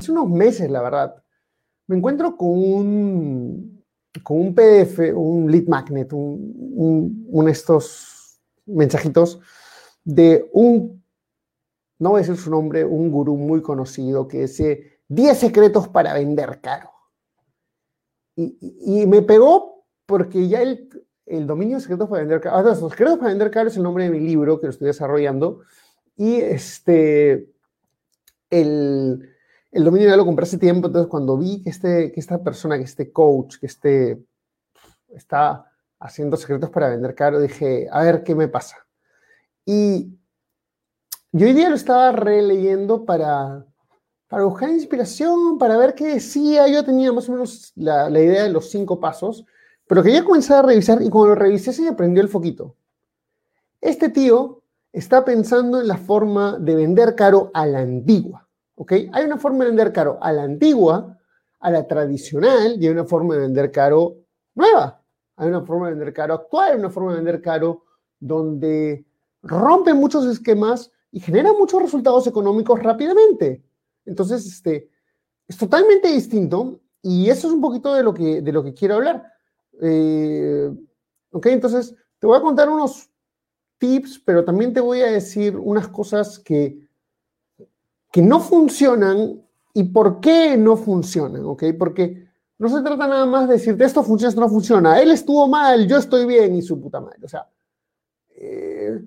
Hace unos meses, la verdad, me encuentro con un, con un PDF, un lead magnet, un, un, estos mensajitos de un, no voy a decir su nombre, un gurú muy conocido que dice 10 secretos para vender caro. Y, y, me pegó porque ya el, el dominio de secretos para vender caro, los secretos para vender caro es el nombre de mi libro que lo estoy desarrollando. Y este, el, el dominio ya lo compré hace tiempo, entonces cuando vi que, este, que esta persona, que este coach, que este está haciendo secretos para vender caro, dije, a ver qué me pasa. Y yo hoy día lo estaba releyendo para, para buscar inspiración, para ver qué decía. Yo tenía más o menos la, la idea de los cinco pasos, pero quería comenzar a revisar y cuando lo revisé se me prendió el foquito. Este tío está pensando en la forma de vender caro a la antigua. Hay una forma de vender caro a la antigua, a la tradicional, y hay una forma de vender caro nueva. Hay una forma de vender caro actual, hay una forma de vender caro donde rompe muchos esquemas y genera muchos resultados económicos rápidamente. Entonces, este, es totalmente distinto y eso es un poquito de lo que, de lo que quiero hablar. Eh, ok, entonces te voy a contar unos tips, pero también te voy a decir unas cosas que que no funcionan y por qué no funcionan, ¿ok? Porque no se trata nada más de decirte esto funciona, esto no funciona, él estuvo mal, yo estoy bien y su puta madre. O sea, eh,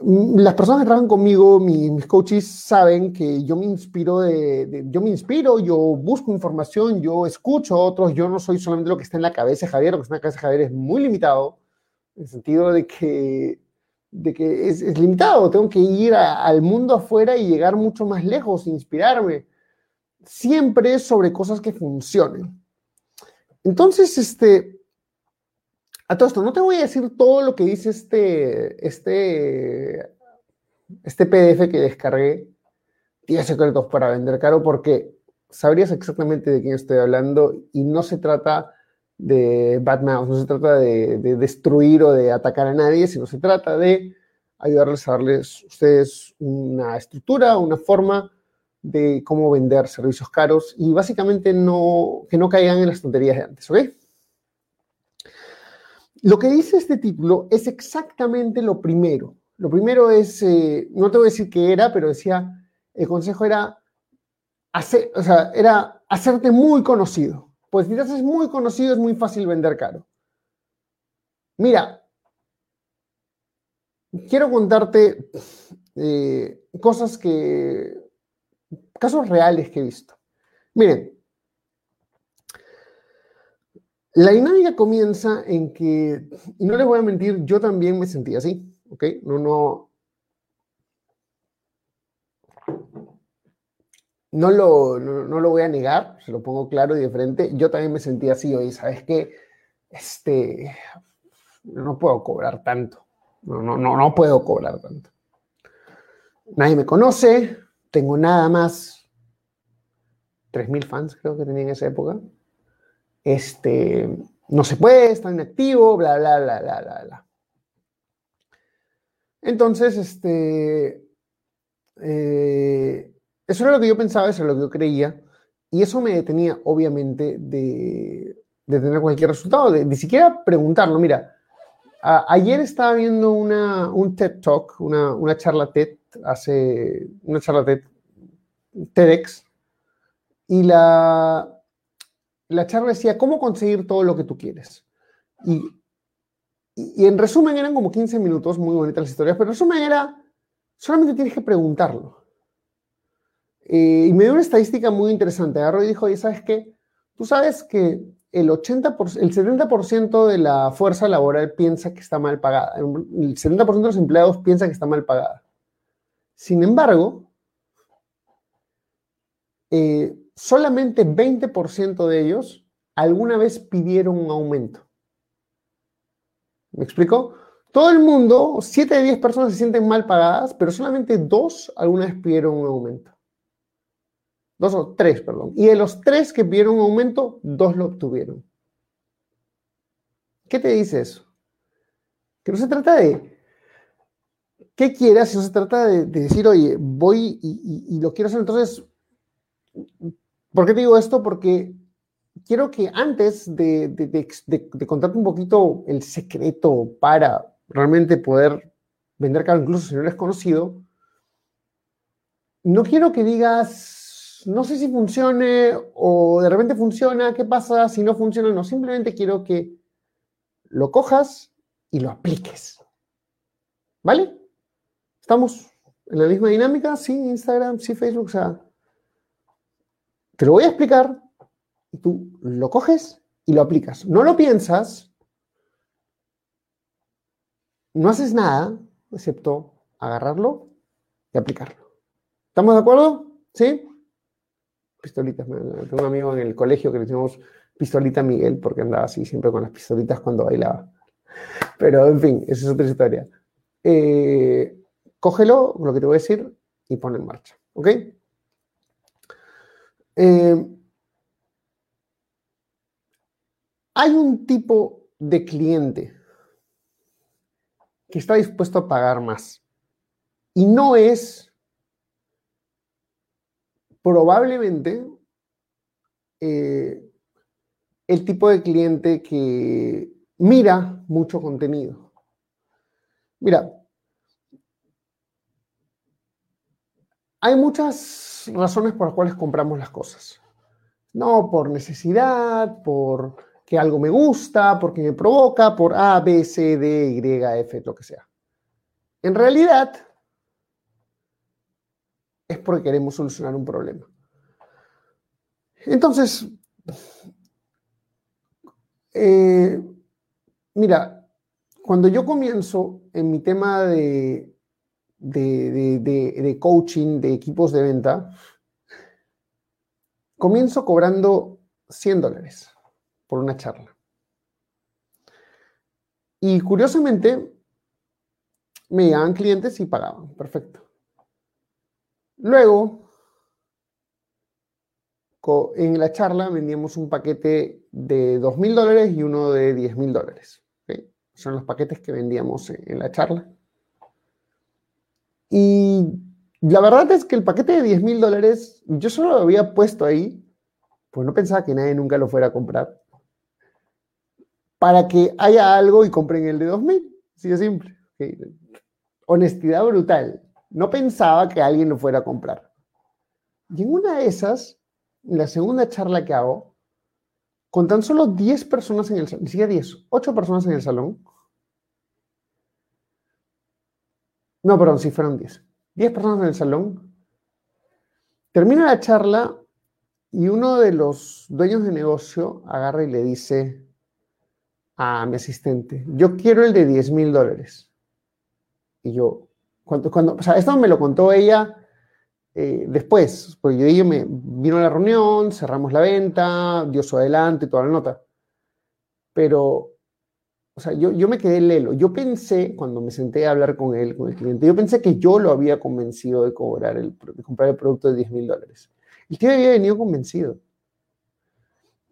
las personas que trabajan conmigo, mis, coaches, saben que yo me inspiro de, yo me inspiro, yo busco información, yo escucho a otros, yo no soy solamente lo que está en la cabeza de Javier, lo que está en la cabeza de Javier es muy limitado, en el sentido de que de que es, limitado, tengo que ir al mundo afuera y llegar mucho más lejos, inspirarme. Siempre sobre cosas que funcionen. Entonces, este, a todo esto, no te voy a decir todo lo que dice este, este, este PDF que descargué, 10 secretos para vender caro, porque sabrías exactamente de quién estoy hablando y no se trata de mouth, no se trata de, destruir o de atacar a nadie, sino se trata de ayudarles a darles ustedes una estructura, una forma de cómo vender servicios caros y básicamente no, que no caigan en las tonterías de antes, ¿ok? Lo que dice este título es exactamente lo primero. Lo primero es, eh, no te voy a decir qué era, pero decía, el consejo era, hacer, o sea, era hacerte muy conocido. Pues si te haces muy conocido es muy fácil vender caro. Mira, quiero contarte eh, cosas que, casos reales que he visto. Miren, la dinámica comienza en que, y no les voy a mentir, yo también me sentí así, ¿ok? No, no, no lo, no, lo voy a negar, se lo pongo claro y de frente. Yo también me sentí así hoy, ¿sabes qué? Este, no puedo cobrar tanto. No, no, no, no puedo cobrar tanto. Nadie me conoce, tengo nada más 3.000 fans, creo que tenía en esa época. Este, no se puede, está inactivo, bla, bla, bla, bla, bla, bla. Entonces, este, eh, eso era lo que yo pensaba, eso era lo que yo creía, y eso me detenía, obviamente, de, tener cualquier resultado, de ni siquiera preguntarlo. Mira, ayer estaba viendo una, un TED Talk, una, una charla TED, hace una charla TED, TEDx, y la, la charla decía, ¿cómo conseguir todo lo que tú quieres? Y, y, y en resumen eran como 15 minutos, muy bonitas las historias, pero en resumen era, solamente tienes que preguntarlo. Eh, y me dio una estadística muy interesante. Agarró y dijo, oye, ¿sabes qué? Tú sabes que el, 80%, el 70% de la fuerza laboral piensa que está mal pagada. El 70% de los empleados piensa que está mal pagada. Sin embargo, eh, solamente 20% de ellos alguna vez pidieron un aumento. ¿Me explico? Todo el mundo, 7 de 10 personas se sienten mal pagadas, pero solamente 2 alguna vez pidieron un aumento. Dos o tres, perdón. Y de los tres que pidieron un aumento, dos lo obtuvieron. ¿Qué te dice eso? Que no se trata de qué quieras, no se trata de, decir, oye, voy y, lo quiero hacer. Entonces, ¿por qué te digo esto? Porque quiero que antes de, de, contarte un poquito el secreto para realmente poder vender caro, incluso si no eres conocido, no quiero que digas, no sé si funcione o de repente funciona, ¿qué pasa si no funciona? No, simplemente quiero que lo cojas y lo apliques. ¿Vale? ¿Estamos en la misma dinámica? Sí, Instagram, sí, Facebook, te lo voy a explicar y tú lo coges y lo aplicas. No lo piensas, no haces nada excepto agarrarlo y aplicarlo. ¿Estamos de acuerdo? ¿Sí? Pistolitas. Tengo un amigo en el colegio que le decimos pistolita Miguel porque andaba así siempre con las pistolitas cuando bailaba. Pero en fin, esa es otra historia. Eh, cógelo, lo que te voy a decir, y pon en marcha. ¿Ok? Eh, hay un tipo de cliente que está dispuesto a pagar más. Y no es probablemente eh, el tipo de cliente que mira mucho contenido. Mira, hay muchas razones por las cuales compramos las cosas. No por necesidad, por que algo me gusta, porque me provoca, por A, B, C, D, Y, F, lo que sea. En realidad, es porque queremos solucionar un problema. Entonces, eh, mira, cuando yo comienzo en mi tema de, de, coaching de equipos de venta, comienzo cobrando 100 dólares por una charla. Y curiosamente, me llegaban clientes y pagaban. Perfecto. Luego, en la charla vendíamos un paquete de 2 mil dólares y uno de 10 mil dólares. Son los paquetes que vendíamos en la charla. Y la verdad es que el paquete de 10 mil dólares, yo solo lo había puesto ahí, pues no pensaba que nadie nunca lo fuera a comprar, para que haya algo y compren el de 2 mil. Así de simple. Honestidad brutal. No pensaba que alguien lo fuera a comprar. Y en una de esas, en la segunda charla que hago, con tan solo 10 personas en el salón, ni siquiera 10, 8 personas en el salón, No, perdón, sí fueron 10. 10 personas en el salón. Termina la charla y uno de los dueños de negocio agarra y le dice a mi asistente, yo quiero el de 10 mil dólares. Y yo, cuando, cuando, o sea, esto me lo contó ella eh, después, porque yo dije, me vino a la reunión, cerramos la venta, dio su adelante, toda la nota. Pero o sea, yo, yo me quedé lelo. Yo pensé, cuando me senté a hablar con él, con el cliente, yo pensé que yo lo había convencido de, cobrar el, de comprar el producto de 10 mil dólares. El tío había venido convencido.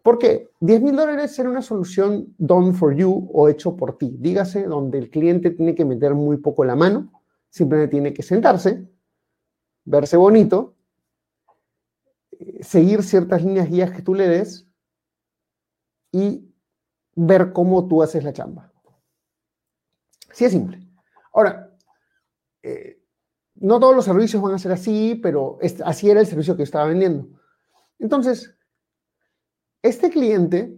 ¿Por qué? 10 mil dólares era una solución done for you o hecho por ti. Dígase, donde el cliente tiene que meter muy poco la mano, simplemente tiene que sentarse, verse bonito, eh, seguir ciertas líneas guías que tú le des y ver cómo tú haces la chamba. Sí es simple. Ahora, eh, no todos los servicios van a ser así, pero así era el servicio que estaba vendiendo. Entonces, este cliente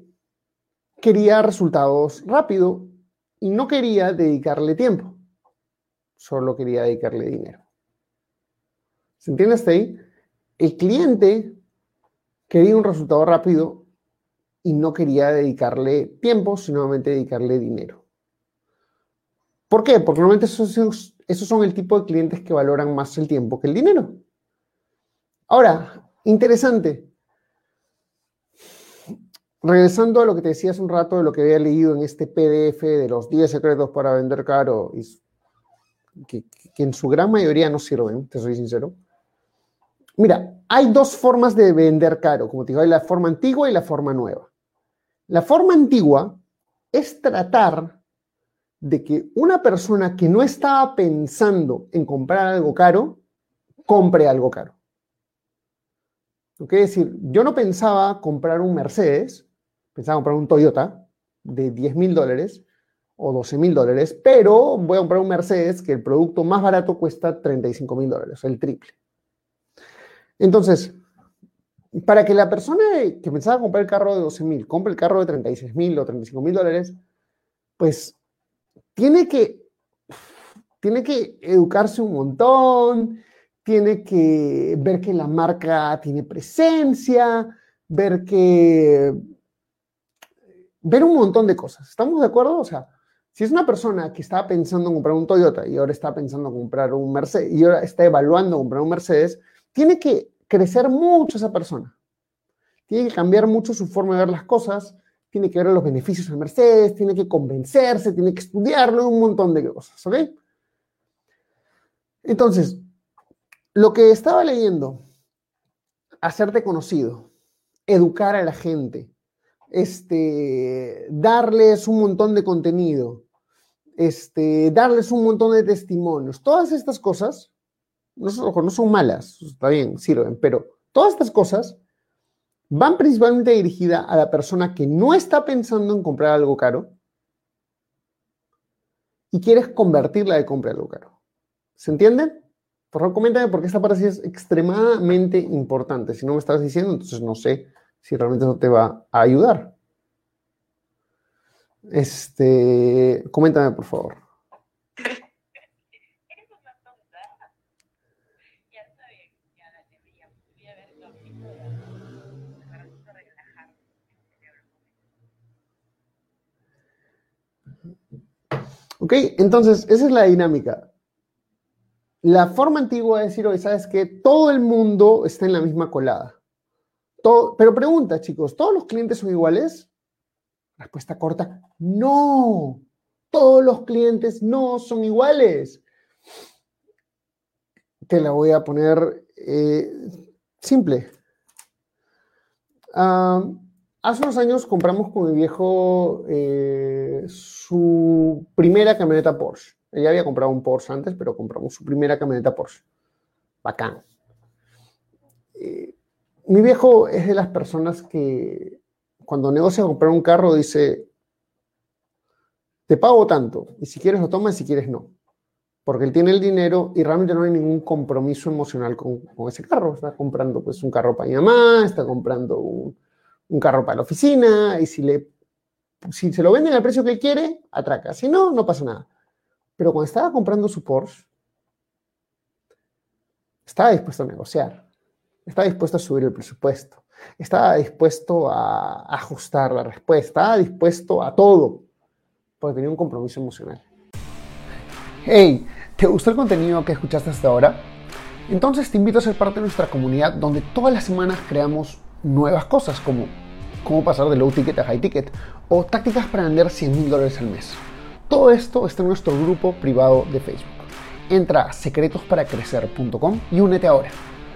quería resultados rápido y no quería dedicarle tiempo, solo quería dedicarle dinero. ¿Se entiende hasta ahí? El cliente quería un resultado rápido y no quería dedicarle tiempo, sino dedicarle dinero. ¿Por qué? Porque normalmente esos, esos son el tipo de clientes que valoran más el tiempo que el dinero. Ahora, Interesante. Regresando a lo que te decía hace un rato de lo que había leído en este PDF de los 10 secretos para vender caro, que, en su gran mayoría no sirven, te soy sincero. Mira, hay dos formas de vender caro, como te digo, hay la forma antigua y la forma nueva. La forma antigua es tratar de que una persona que no estaba pensando en comprar algo caro, compre algo caro. ¿Ok? Es decir, yo no pensaba comprar un Mercedes, pensaba comprar un Toyota de 10 mil dólares o 12 mil dólares, pero voy a comprar un Mercedes que el producto más barato cuesta 35 mil dólares, el triple. Entonces, para que la persona que pensaba comprar el carro de 12 mil compre el carro de 36 mil o 35 mil dólares, pues tiene que, tiene que educarse un montón, tiene que ver que la marca tiene presencia, ver que... ver un montón de cosas. ¿Estamos de acuerdo? O sea, si es una persona que estaba pensando en comprar un Toyota y ahora está pensando en comprar un Mercedes y ahora está evaluando comprar un Mercedes, tiene que crecer mucho esa persona. Tiene que cambiar mucho su forma de ver las cosas, tiene que ver los beneficios de Mercedes, tiene que convencerse, tiene que estudiarlo, un montón de cosas, ¿ok? Entonces, lo que estaba leyendo, hacerte conocido, educar a la gente, este, darles un montón de contenido, este, darles un montón de testimonios, todas estas cosas no, son malas, está bien, sirven, pero todas estas cosas van principalmente dirigidas a la persona que no está pensando en comprar algo caro y quieres convertirla de comprar algo caro. ¿Se entienden? Por favor, coméntame porque esta parte es extremadamente importante. Si no me estás diciendo, entonces no sé si realmente eso te va a ayudar. Este, coméntame, por favor. ¿Ok? Entonces, esa es la dinámica. La forma antigua de decir, oye, ¿sabes qué? Todo el mundo está en la misma colada. Pero pregunta, chicos, ¿todos los clientes son iguales? Respuesta corta, no. Todos los clientes no son iguales. Te la voy a poner eh, simple. Hace unos años compramos con mi viejo eh, su primera camioneta Porsche. Ella había comprado un Porsche antes, pero compramos su primera camioneta Porsche. Bacán. Eh, mi viejo es de las personas que cuando negocia comprar un carro dice, te pago tanto, y si quieres lo tomas y si quieres no. Porque él tiene el dinero y realmente no hay ningún compromiso emocional con, ese carro. Está comprando pues un carro para mi mamá, está comprando un un carro para la oficina y si, le, si se lo venden al precio que él quiere, atraca. Si no, no pasa nada. Pero cuando estaba comprando su Porsche, estaba dispuesto a negociar, estaba dispuesto a subir el presupuesto, estaba dispuesto a ajustar la respuesta, estaba dispuesto a todo, porque tenía un compromiso emocional. Hey, ¿te gustó el contenido que escuchaste hasta ahora? Entonces te invito a ser parte de nuestra comunidad donde todas las semanas creamos nuevas cosas como cómo pasar de low ticket a high ticket o tácticas para vender 100 mil dólares al mes. Todo esto está en nuestro grupo privado de Facebook. Entra a secretosparacrecer.com y únete ahora.